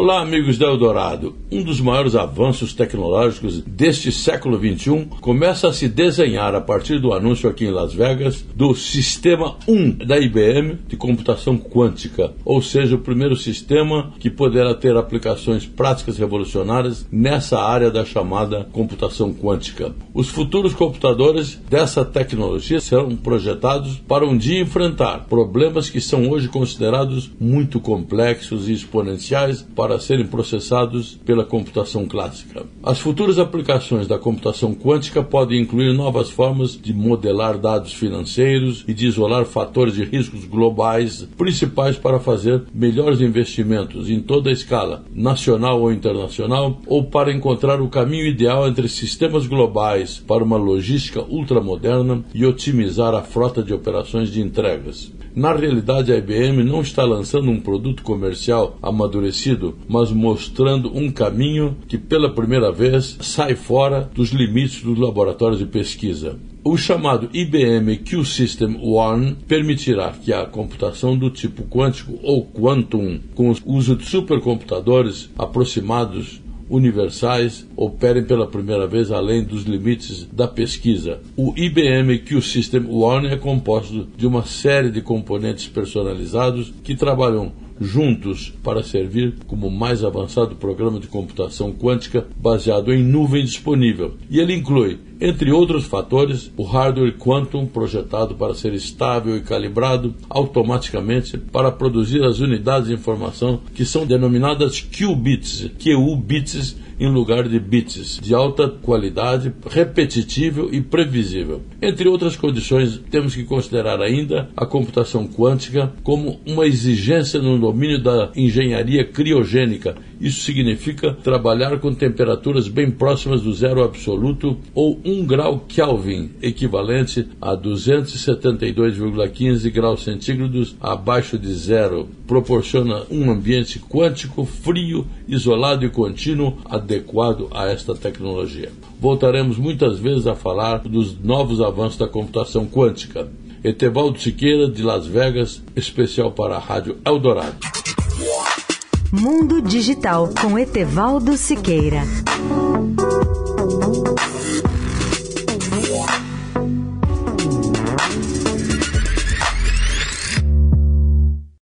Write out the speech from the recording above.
Olá, amigos da Eldorado. Um dos maiores avanços tecnológicos deste século XXI começa a se desenhar a partir do anúncio aqui em Las Vegas do Sistema 1 da IBM de computação quântica, ou seja, o primeiro sistema que poderá ter aplicações práticas revolucionárias nessa área da chamada computação quântica. Os futuros computadores dessa tecnologia serão projetados para um dia enfrentar problemas que são hoje considerados muito complexos e exponenciais para para serem processados pela computação clássica. As futuras aplicações da computação quântica podem incluir novas formas de modelar dados financeiros e de isolar fatores de riscos globais principais para fazer melhores investimentos em toda a escala, nacional ou internacional, ou para encontrar o caminho ideal entre sistemas globais para uma logística ultramoderna e otimizar a frota de operações de entregas. Na realidade, a IBM não está lançando um produto comercial amadurecido, mas mostrando um caminho que pela primeira vez sai fora dos limites dos laboratórios de pesquisa. O chamado IBM Q System One permitirá que a computação do tipo quântico ou quantum, com o uso de supercomputadores aproximados universais operem pela primeira vez além dos limites da pesquisa. O IBM Q System One é composto de uma série de componentes personalizados que trabalham juntos para servir como mais avançado programa de computação quântica baseado em nuvem disponível. E ele inclui, entre outros fatores, o hardware quantum projetado para ser estável e calibrado automaticamente para produzir as unidades de informação que são denominadas qubits, QU-bits em lugar de bits, de alta qualidade, repetitível e previsível. Entre outras condições, temos que considerar ainda a computação quântica como uma exigência no domínio da engenharia criogênica. Isso significa trabalhar com temperaturas bem próximas do zero absoluto ou 1 grau Kelvin, equivalente a 272,15 graus centígrados abaixo de zero. Proporciona um ambiente quântico frio, isolado e contínuo adequado a esta tecnologia. Voltaremos muitas vezes a falar dos novos avanços da computação quântica. Etevaldo Siqueira, de Las Vegas, especial para a Rádio Eldorado. Mundo Digital com Etevaldo Siqueira.